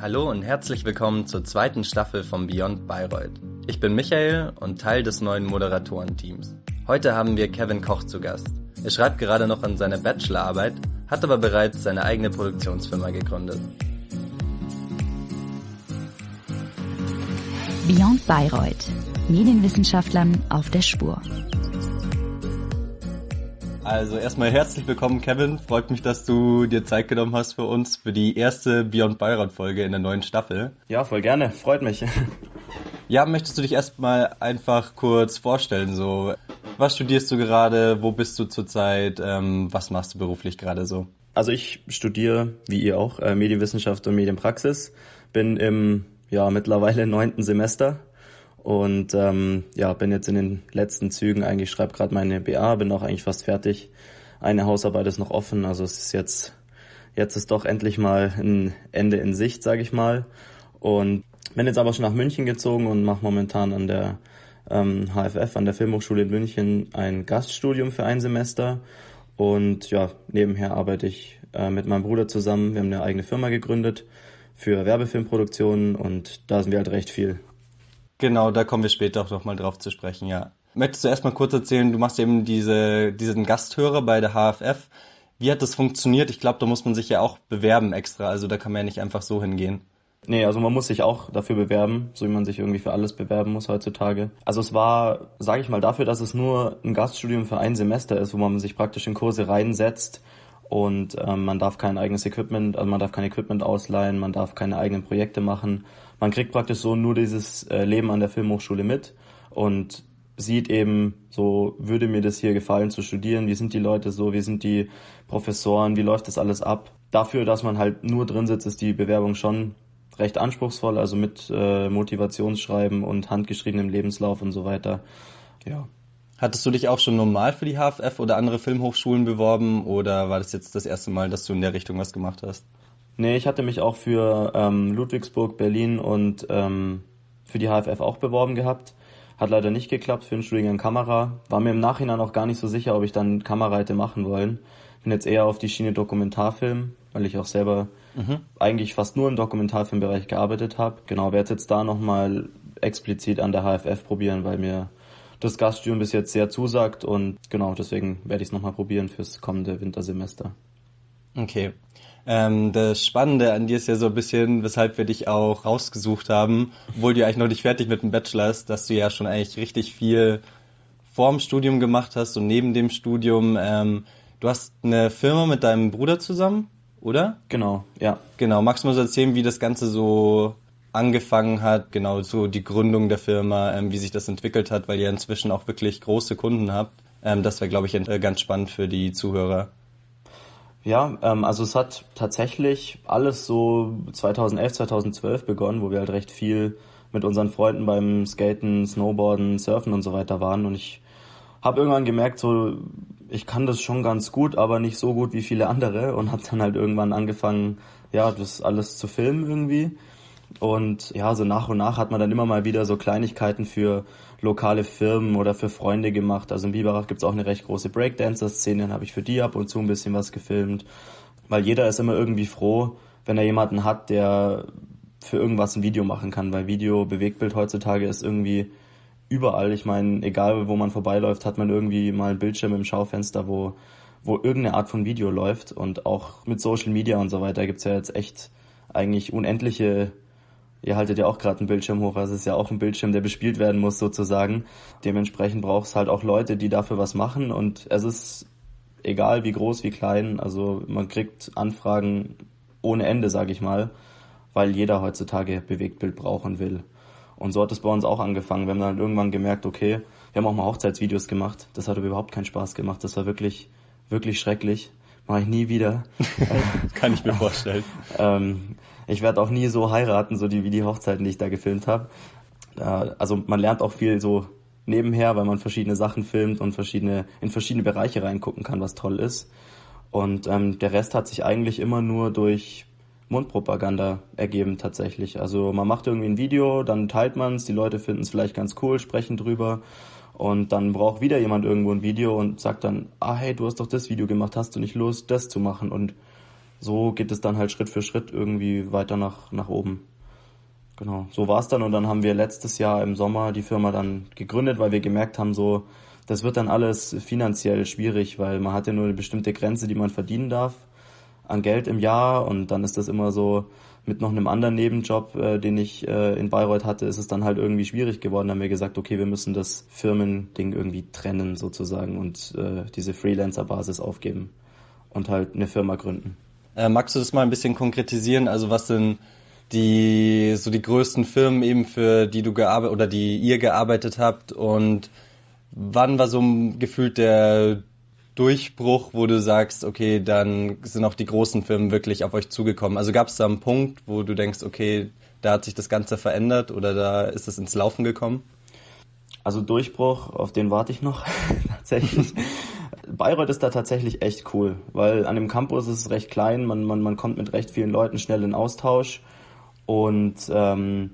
Hallo und herzlich willkommen zur zweiten Staffel von Beyond Bayreuth. Ich bin Michael und Teil des neuen Moderatorenteams. Heute haben wir Kevin Koch zu Gast. Er schreibt gerade noch an seiner Bachelorarbeit, hat aber bereits seine eigene Produktionsfirma gegründet. Beyond Bayreuth. Medienwissenschaftlern auf der Spur. Also erstmal herzlich willkommen, Kevin. Freut mich, dass du dir Zeit genommen hast für uns für die erste Beyond Bayreuth Folge in der neuen Staffel. Ja, voll gerne. Freut mich. Ja, möchtest du dich erstmal einfach kurz vorstellen? So, was studierst du gerade? Wo bist du zurzeit? Ähm, was machst du beruflich gerade so? Also ich studiere, wie ihr auch, äh, Medienwissenschaft und Medienpraxis. Bin im ja mittlerweile neunten Semester und ähm, ja, bin jetzt in den letzten Zügen eigentlich, schreibe gerade meine BA, bin auch eigentlich fast fertig. Eine Hausarbeit ist noch offen, also es ist jetzt, jetzt ist doch endlich mal ein Ende in Sicht, sage ich mal. Und bin jetzt aber schon nach München gezogen und mache momentan an der ähm, HFF, an der Filmhochschule in München, ein Gaststudium für ein Semester. Und ja, nebenher arbeite ich äh, mit meinem Bruder zusammen. Wir haben eine eigene Firma gegründet für Werbefilmproduktionen und da sind wir halt recht viel Genau, da kommen wir später auch nochmal drauf zu sprechen, ja. Möchtest du erstmal kurz erzählen, du machst eben diese, diesen Gasthörer bei der HFF. Wie hat das funktioniert? Ich glaube, da muss man sich ja auch bewerben extra, also da kann man ja nicht einfach so hingehen. Nee, also man muss sich auch dafür bewerben, so wie man sich irgendwie für alles bewerben muss heutzutage. Also es war, sage ich mal, dafür, dass es nur ein Gaststudium für ein Semester ist, wo man sich praktisch in Kurse reinsetzt und ähm, man darf kein eigenes Equipment, also man darf kein Equipment ausleihen, man darf keine eigenen Projekte machen man kriegt praktisch so nur dieses äh, Leben an der Filmhochschule mit und sieht eben, so würde mir das hier gefallen zu studieren, wie sind die Leute so, wie sind die Professoren, wie läuft das alles ab. Dafür, dass man halt nur drin sitzt, ist die Bewerbung schon recht anspruchsvoll, also mit äh, Motivationsschreiben und handgeschriebenem Lebenslauf und so weiter. Ja. Hattest du dich auch schon normal für die HFF oder andere Filmhochschulen beworben oder war das jetzt das erste Mal, dass du in der Richtung was gemacht hast? Nee, ich hatte mich auch für ähm, Ludwigsburg, Berlin und ähm, für die HFF auch beworben gehabt. Hat leider nicht geklappt für den Studiengang Kamera. War mir im Nachhinein auch gar nicht so sicher, ob ich dann Kamera hätte machen wollen. Bin jetzt eher auf die Schiene Dokumentarfilm, weil ich auch selber mhm. eigentlich fast nur im Dokumentarfilmbereich gearbeitet habe. Genau, werde jetzt da nochmal explizit an der HFF probieren, weil mir das Gaststudium bis jetzt sehr zusagt und genau deswegen werde ich es nochmal probieren fürs kommende Wintersemester. Okay. Ähm, das Spannende an dir ist ja so ein bisschen, weshalb wir dich auch rausgesucht haben, obwohl du eigentlich noch nicht fertig mit dem Bachelor ist, dass du ja schon eigentlich richtig viel vorm Studium gemacht hast und neben dem Studium. Ähm, du hast eine Firma mit deinem Bruder zusammen, oder? Genau, ja. Genau. Magst du mal so erzählen, wie das Ganze so angefangen hat, genau so die Gründung der Firma, ähm, wie sich das entwickelt hat, weil ihr inzwischen auch wirklich große Kunden habt. Ähm, das wäre, glaube ich, äh, ganz spannend für die Zuhörer. Ja, ähm, also es hat tatsächlich alles so 2011, 2012 begonnen, wo wir halt recht viel mit unseren Freunden beim Skaten, Snowboarden, Surfen und so weiter waren. Und ich habe irgendwann gemerkt, so ich kann das schon ganz gut, aber nicht so gut wie viele andere und habe dann halt irgendwann angefangen, ja, das alles zu filmen irgendwie. Und ja, so nach und nach hat man dann immer mal wieder so Kleinigkeiten für lokale Firmen oder für Freunde gemacht. Also in Biberach gibt's auch eine recht große Breakdancer-Szene, dann habe ich für die ab und zu ein bisschen was gefilmt. Weil jeder ist immer irgendwie froh, wenn er jemanden hat, der für irgendwas ein Video machen kann, weil Video, Bewegtbild heutzutage ist irgendwie überall. Ich meine, egal wo man vorbeiläuft, hat man irgendwie mal einen Bildschirm im Schaufenster, wo, wo irgendeine Art von Video läuft. Und auch mit Social Media und so weiter gibt's ja jetzt echt eigentlich unendliche Ihr haltet ja auch gerade einen Bildschirm hoch, also es ist ja auch ein Bildschirm, der bespielt werden muss sozusagen. Dementsprechend braucht es halt auch Leute, die dafür was machen und es ist egal wie groß, wie klein, also man kriegt Anfragen ohne Ende, sage ich mal, weil jeder heutzutage Bewegtbild brauchen will. Und so hat es bei uns auch angefangen. Wir haben dann irgendwann gemerkt, okay, wir haben auch mal Hochzeitsvideos gemacht. Das hat überhaupt keinen Spaß gemacht. Das war wirklich, wirklich schrecklich. Mache ich nie wieder. Kann ich mir vorstellen. ähm, ich werde auch nie so heiraten, so die, wie die Hochzeiten, die ich da gefilmt habe. Äh, also man lernt auch viel so nebenher, weil man verschiedene Sachen filmt und verschiedene, in verschiedene Bereiche reingucken kann, was toll ist. Und ähm, der Rest hat sich eigentlich immer nur durch Mundpropaganda ergeben tatsächlich. Also man macht irgendwie ein Video, dann teilt man es, die Leute finden es vielleicht ganz cool, sprechen drüber und dann braucht wieder jemand irgendwo ein Video und sagt dann, ah hey, du hast doch das Video gemacht, hast du nicht Lust, das zu machen? Und so geht es dann halt Schritt für Schritt irgendwie weiter nach, nach oben. Genau, so war es dann und dann haben wir letztes Jahr im Sommer die Firma dann gegründet, weil wir gemerkt haben, so, das wird dann alles finanziell schwierig, weil man hat ja nur eine bestimmte Grenze, die man verdienen darf an Geld im Jahr und dann ist das immer so, mit noch einem anderen Nebenjob, äh, den ich äh, in Bayreuth hatte, ist es dann halt irgendwie schwierig geworden. Da haben wir gesagt, okay, wir müssen das Firmending irgendwie trennen sozusagen und äh, diese Freelancer-Basis aufgeben und halt eine Firma gründen. Äh, magst du das mal ein bisschen konkretisieren? Also was sind die so die größten Firmen eben für die du gearbeitet oder die ihr gearbeitet habt und wann war so gefühlt der Durchbruch, wo du sagst, okay, dann sind auch die großen Firmen wirklich auf euch zugekommen? Also gab es da einen Punkt, wo du denkst, okay, da hat sich das Ganze verändert oder da ist es ins Laufen gekommen? Also Durchbruch, auf den warte ich noch tatsächlich. Bayreuth ist da tatsächlich echt cool, weil an dem Campus ist es recht klein, man, man, man kommt mit recht vielen Leuten schnell in Austausch und ähm,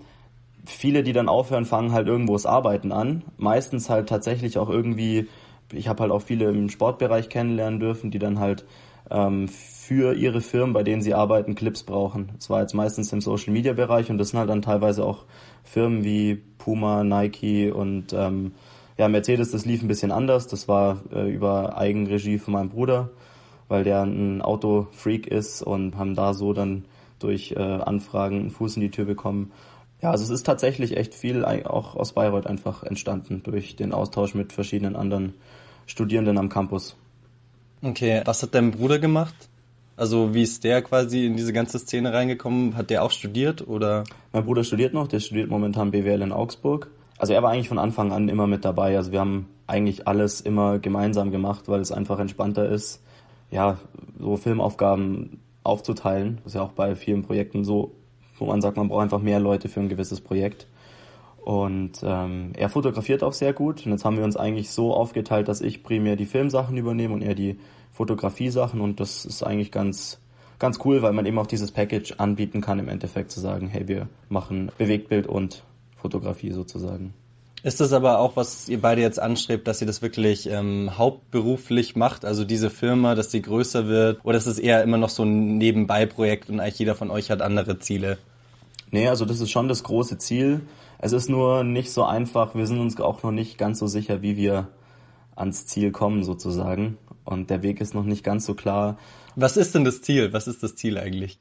viele, die dann aufhören, fangen halt irgendwo das Arbeiten an. Meistens halt tatsächlich auch irgendwie ich habe halt auch viele im Sportbereich kennenlernen dürfen, die dann halt ähm, für ihre Firmen, bei denen sie arbeiten, Clips brauchen. Das war jetzt meistens im Social Media Bereich und das sind halt dann teilweise auch Firmen wie Puma, Nike und ähm, ja, Mercedes, das lief ein bisschen anders. Das war äh, über Eigenregie von meinem Bruder, weil der ein Autofreak ist und haben da so dann durch äh, Anfragen einen Fuß in die Tür bekommen. Ja, also es ist tatsächlich echt viel auch aus Bayreuth einfach entstanden durch den Austausch mit verschiedenen anderen Studierenden am Campus. Okay, was hat dein Bruder gemacht? Also wie ist der quasi in diese ganze Szene reingekommen? Hat der auch studiert oder? Mein Bruder studiert noch, der studiert momentan BWL in Augsburg. Also er war eigentlich von Anfang an immer mit dabei. Also wir haben eigentlich alles immer gemeinsam gemacht, weil es einfach entspannter ist, ja, so Filmaufgaben aufzuteilen. Das ist ja auch bei vielen Projekten so wo man sagt, man braucht einfach mehr Leute für ein gewisses Projekt. Und ähm, er fotografiert auch sehr gut. Und jetzt haben wir uns eigentlich so aufgeteilt, dass ich primär die Filmsachen übernehme und er die Fotografiesachen. Und das ist eigentlich ganz, ganz cool, weil man eben auch dieses Package anbieten kann, im Endeffekt zu sagen, hey, wir machen Bewegtbild und Fotografie sozusagen. Ist das aber auch, was ihr beide jetzt anstrebt, dass ihr das wirklich ähm, hauptberuflich macht, also diese Firma, dass sie größer wird, oder ist es eher immer noch so ein Nebenbei-Projekt und eigentlich jeder von euch hat andere Ziele? Nee, also das ist schon das große Ziel. Es ist nur nicht so einfach, wir sind uns auch noch nicht ganz so sicher, wie wir ans Ziel kommen sozusagen. Und der Weg ist noch nicht ganz so klar. Was ist denn das Ziel? Was ist das Ziel eigentlich?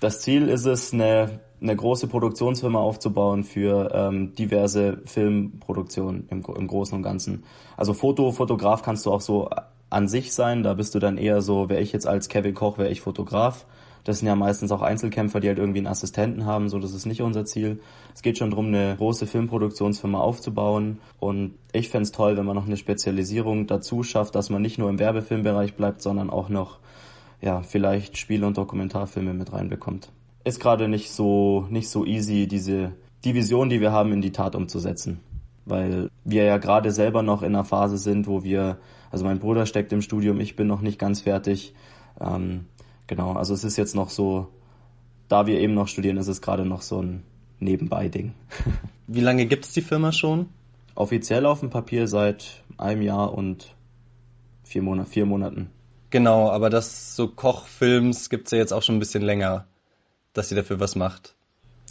Das Ziel ist es, eine eine große Produktionsfirma aufzubauen für ähm, diverse Filmproduktionen im, im Großen und Ganzen. Also Foto, Fotograf kannst du auch so an sich sein, da bist du dann eher so, wäre ich jetzt als Kevin Koch, wäre ich Fotograf. Das sind ja meistens auch Einzelkämpfer, die halt irgendwie einen Assistenten haben, so das ist nicht unser Ziel. Es geht schon darum, eine große Filmproduktionsfirma aufzubauen und ich fände toll, wenn man noch eine Spezialisierung dazu schafft, dass man nicht nur im Werbefilmbereich bleibt, sondern auch noch ja, vielleicht Spiele und Dokumentarfilme mit reinbekommt ist gerade nicht so, nicht so easy, diese die Vision, die wir haben, in die Tat umzusetzen. Weil wir ja gerade selber noch in einer Phase sind, wo wir, also mein Bruder steckt im Studium, ich bin noch nicht ganz fertig. Ähm, genau, also es ist jetzt noch so, da wir eben noch studieren, ist es gerade noch so ein Nebenbei-Ding. Wie lange gibt es die Firma schon? Offiziell auf dem Papier seit einem Jahr und vier, Monat, vier Monaten. Genau, aber das so Kochfilms gibt es ja jetzt auch schon ein bisschen länger dass sie dafür was macht.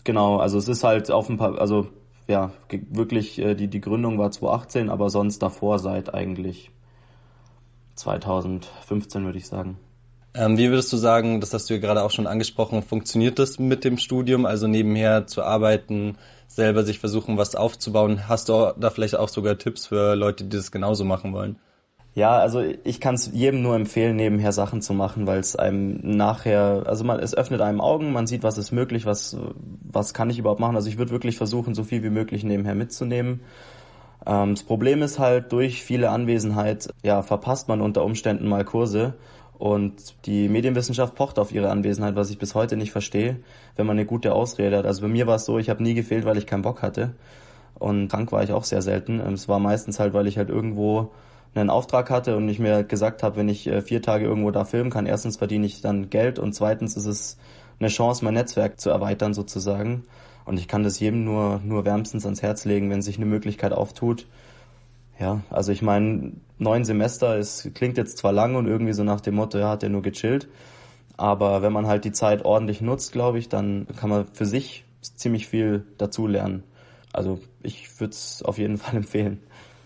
Genau, also es ist halt auf ein paar, also ja, wirklich, äh, die, die Gründung war 2018, aber sonst davor seit eigentlich 2015, würde ich sagen. Ähm, wie würdest du sagen, das hast du ja gerade auch schon angesprochen, funktioniert das mit dem Studium, also nebenher zu arbeiten, selber sich versuchen, was aufzubauen? Hast du da vielleicht auch sogar Tipps für Leute, die das genauso machen wollen? Ja, also ich kann es jedem nur empfehlen, nebenher Sachen zu machen, weil es einem nachher, also man, es öffnet einem Augen, man sieht, was ist möglich, was, was kann ich überhaupt machen. Also ich würde wirklich versuchen, so viel wie möglich nebenher mitzunehmen. Ähm, das Problem ist halt, durch viele Anwesenheit, ja, verpasst man unter Umständen mal Kurse. Und die Medienwissenschaft pocht auf ihre Anwesenheit, was ich bis heute nicht verstehe, wenn man eine gute Ausrede hat. Also bei mir war es so, ich habe nie gefehlt, weil ich keinen Bock hatte. Und krank war ich auch sehr selten. Es war meistens halt, weil ich halt irgendwo einen Auftrag hatte und ich mir gesagt habe, wenn ich äh, vier Tage irgendwo da filmen kann, erstens verdiene ich dann Geld und zweitens ist es eine Chance, mein Netzwerk zu erweitern sozusagen. Und ich kann das jedem nur, nur wärmstens ans Herz legen, wenn sich eine Möglichkeit auftut. Ja, also ich meine, neun Semester, es klingt jetzt zwar lang und irgendwie so nach dem Motto, ja, hat er nur gechillt. Aber wenn man halt die Zeit ordentlich nutzt, glaube ich, dann kann man für sich ziemlich viel dazu lernen. Also ich würde es auf jeden Fall empfehlen.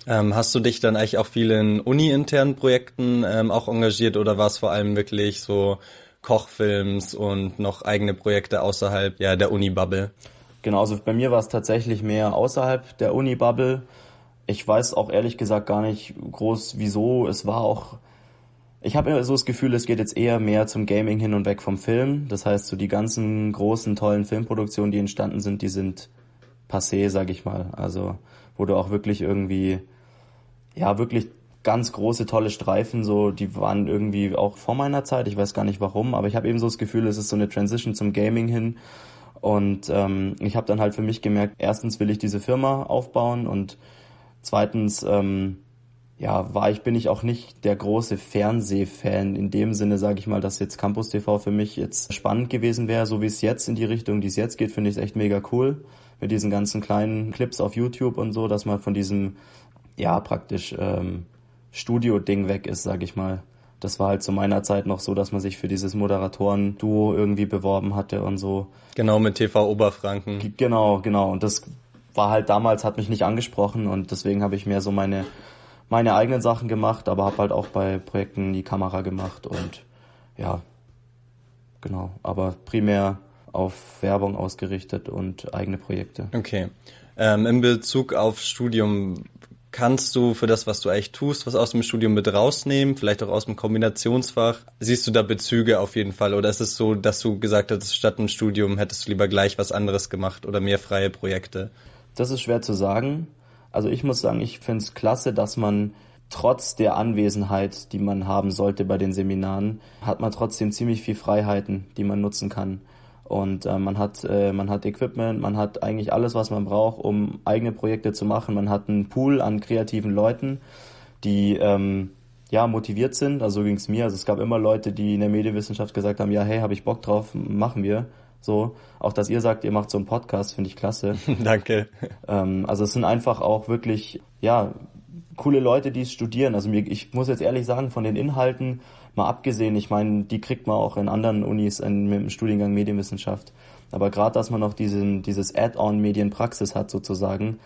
Ähm, hast du dich dann eigentlich auch viel in uni-internen Projekten ähm, auch engagiert oder war es vor allem wirklich so Kochfilms und noch eigene Projekte außerhalb ja, der Uni-Bubble? Genau, also bei mir war es tatsächlich mehr außerhalb der Uni-Bubble. Ich weiß auch ehrlich gesagt gar nicht groß wieso. Es war auch, ich habe immer so das Gefühl, es geht jetzt eher mehr zum Gaming hin und weg vom Film. Das heißt, so die ganzen großen, tollen Filmproduktionen, die entstanden sind, die sind passé, sag ich mal. Also, wo du auch wirklich irgendwie, ja, wirklich ganz große, tolle Streifen, so, die waren irgendwie auch vor meiner Zeit. Ich weiß gar nicht warum, aber ich habe eben so das Gefühl, es ist so eine Transition zum Gaming hin. Und ähm, ich habe dann halt für mich gemerkt, erstens will ich diese Firma aufbauen und zweitens, ähm, ja, war ich, bin ich auch nicht der große Fernsehfan. In dem Sinne, sage ich mal, dass jetzt Campus TV für mich jetzt spannend gewesen wäre, so wie es jetzt in die Richtung, die es jetzt geht, finde ich es echt mega cool mit diesen ganzen kleinen Clips auf YouTube und so, dass man von diesem, ja, praktisch ähm, Studio-Ding weg ist, sag ich mal. Das war halt zu meiner Zeit noch so, dass man sich für dieses Moderatoren-Duo irgendwie beworben hatte und so. Genau, mit TV Oberfranken. Genau, genau. Und das war halt damals, hat mich nicht angesprochen und deswegen habe ich mehr so meine, meine eigenen Sachen gemacht, aber habe halt auch bei Projekten die Kamera gemacht und ja, genau. Aber primär auf Werbung ausgerichtet und eigene Projekte. Okay. Ähm, in Bezug auf Studium, kannst du für das, was du eigentlich tust, was aus dem Studium mit rausnehmen, vielleicht auch aus dem Kombinationsfach? Siehst du da Bezüge auf jeden Fall? Oder ist es so, dass du gesagt hast, statt einem Studium hättest du lieber gleich was anderes gemacht oder mehr freie Projekte? Das ist schwer zu sagen. Also ich muss sagen, ich finde es klasse, dass man trotz der Anwesenheit, die man haben sollte bei den Seminaren, hat man trotzdem ziemlich viel Freiheiten, die man nutzen kann. Und äh, man hat äh, man hat Equipment, man hat eigentlich alles, was man braucht, um eigene Projekte zu machen. Man hat einen Pool an kreativen Leuten, die ähm, ja motiviert sind. Also so ging es mir. Also es gab immer Leute, die in der Medienwissenschaft gesagt haben, ja, hey, habe ich Bock drauf, machen wir. So, auch dass ihr sagt, ihr macht so einen Podcast, finde ich klasse. Danke. Ähm, also es sind einfach auch wirklich, ja, coole Leute, die es studieren. Also mir, ich muss jetzt ehrlich sagen, von den Inhalten Mal abgesehen, ich meine, die kriegt man auch in anderen Unis in, mit dem Studiengang Medienwissenschaft. Aber gerade, dass man noch diesen, dieses Add-on Medienpraxis hat sozusagen,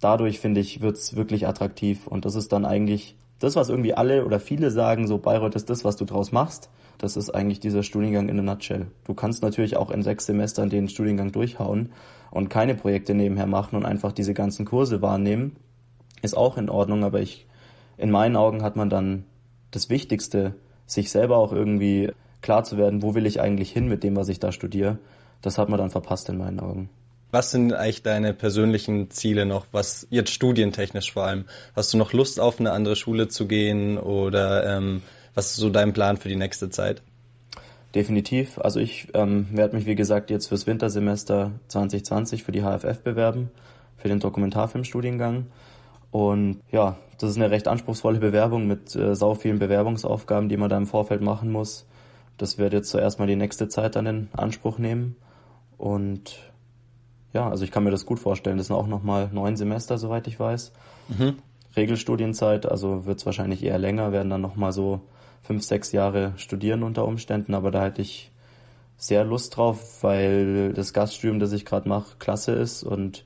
dadurch finde ich, wird's wirklich attraktiv. Und das ist dann eigentlich das, was irgendwie alle oder viele sagen, so Bayreuth ist das, was du draus machst. Das ist eigentlich dieser Studiengang in a nutshell. Du kannst natürlich auch in sechs Semestern den Studiengang durchhauen und keine Projekte nebenher machen und einfach diese ganzen Kurse wahrnehmen. Ist auch in Ordnung, aber ich, in meinen Augen hat man dann das Wichtigste sich selber auch irgendwie klar zu werden, wo will ich eigentlich hin mit dem, was ich da studiere, das hat man dann verpasst in meinen Augen. Was sind eigentlich deine persönlichen Ziele noch, was jetzt studientechnisch vor allem? Hast du noch Lust auf eine andere Schule zu gehen oder ähm, was ist so dein Plan für die nächste Zeit? Definitiv. Also ich ähm, werde mich, wie gesagt, jetzt fürs Wintersemester 2020 für die HFF bewerben, für den Dokumentarfilmstudiengang. Und ja, das ist eine recht anspruchsvolle Bewerbung mit äh, sau vielen Bewerbungsaufgaben, die man da im Vorfeld machen muss. Das wird jetzt zuerst mal die nächste Zeit dann in Anspruch nehmen. Und ja, also ich kann mir das gut vorstellen. Das sind auch nochmal neun Semester, soweit ich weiß. Mhm. Regelstudienzeit, also wird es wahrscheinlich eher länger, werden dann nochmal so fünf, sechs Jahre studieren unter Umständen, aber da hätte ich sehr Lust drauf, weil das Gaststudium, das ich gerade mache, klasse ist und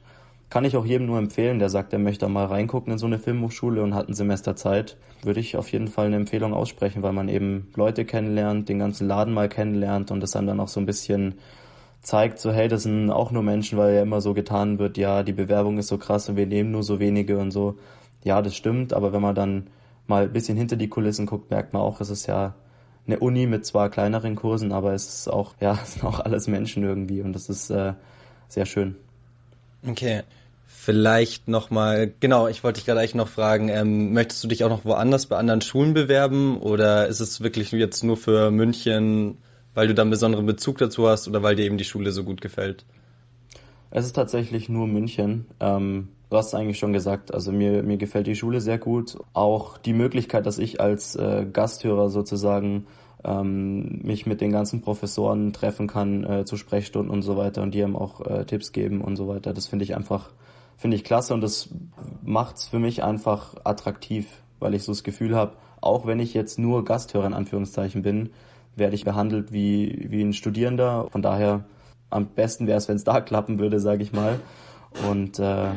kann ich auch jedem nur empfehlen, der sagt, er möchte mal reingucken in so eine Filmhochschule und hat ein Semester Zeit. Würde ich auf jeden Fall eine Empfehlung aussprechen, weil man eben Leute kennenlernt, den ganzen Laden mal kennenlernt und das dann auch so ein bisschen zeigt, so hey, das sind auch nur Menschen, weil ja immer so getan wird, ja, die Bewerbung ist so krass und wir nehmen nur so wenige und so. Ja, das stimmt, aber wenn man dann mal ein bisschen hinter die Kulissen guckt, merkt man auch, es ist ja eine Uni mit zwar kleineren Kursen, aber es ist auch, ja, es sind auch alles Menschen irgendwie und das ist äh, sehr schön. Okay. Vielleicht nochmal, genau, ich wollte dich gerade eigentlich noch fragen, ähm, möchtest du dich auch noch woanders bei anderen Schulen bewerben oder ist es wirklich jetzt nur für München, weil du da einen besonderen Bezug dazu hast oder weil dir eben die Schule so gut gefällt? Es ist tatsächlich nur München. Ähm, du hast es eigentlich schon gesagt, also mir, mir gefällt die Schule sehr gut. Auch die Möglichkeit, dass ich als äh, Gasthörer sozusagen ähm, mich mit den ganzen Professoren treffen kann äh, zu Sprechstunden und so weiter und die haben auch äh, Tipps geben und so weiter. Das finde ich einfach finde ich klasse und das macht's für mich einfach attraktiv, weil ich so das Gefühl habe, auch wenn ich jetzt nur Gasthörer in Anführungszeichen bin, werde ich behandelt wie, wie ein Studierender. Von daher am besten wäre es, wenn es da klappen würde, sage ich mal. Und äh,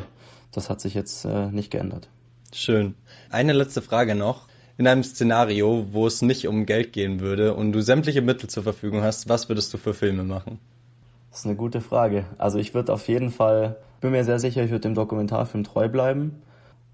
das hat sich jetzt äh, nicht geändert. Schön. Eine letzte Frage noch. In einem Szenario, wo es nicht um Geld gehen würde und du sämtliche Mittel zur Verfügung hast, was würdest du für Filme machen? Das ist eine gute Frage. Also ich würde auf jeden Fall, bin mir sehr sicher, ich würde dem Dokumentarfilm treu bleiben.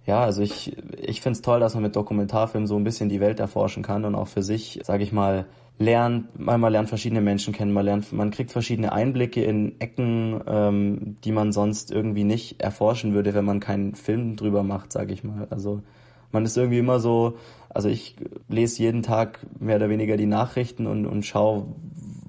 Ja, also ich, ich finde es toll, dass man mit Dokumentarfilmen so ein bisschen die Welt erforschen kann und auch für sich, sage ich mal, lernt, man, man lernt verschiedene Menschen kennen, man lernt, man kriegt verschiedene Einblicke in Ecken, ähm, die man sonst irgendwie nicht erforschen würde, wenn man keinen Film drüber macht, sage ich mal. Also man ist irgendwie immer so, also ich lese jeden Tag mehr oder weniger die Nachrichten und, und schaue,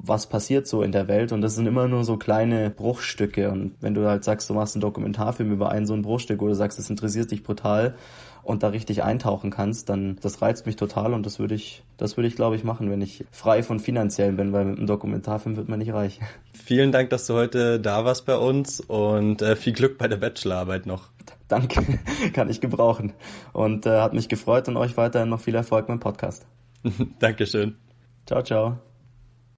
was passiert so in der Welt und das sind immer nur so kleine Bruchstücke und wenn du halt sagst, du machst einen Dokumentarfilm über ein so ein Bruchstück oder sagst, es interessiert dich brutal und da richtig eintauchen kannst, dann das reizt mich total und das würde ich, das würde ich glaube ich machen, wenn ich frei von finanziellen bin, weil mit einem Dokumentarfilm wird man nicht reich. Vielen Dank, dass du heute da warst bei uns und äh, viel Glück bei der Bachelorarbeit noch. Danke, kann ich gebrauchen und äh, hat mich gefreut und euch weiterhin noch viel Erfolg beim Podcast. Dankeschön. Ciao, ciao.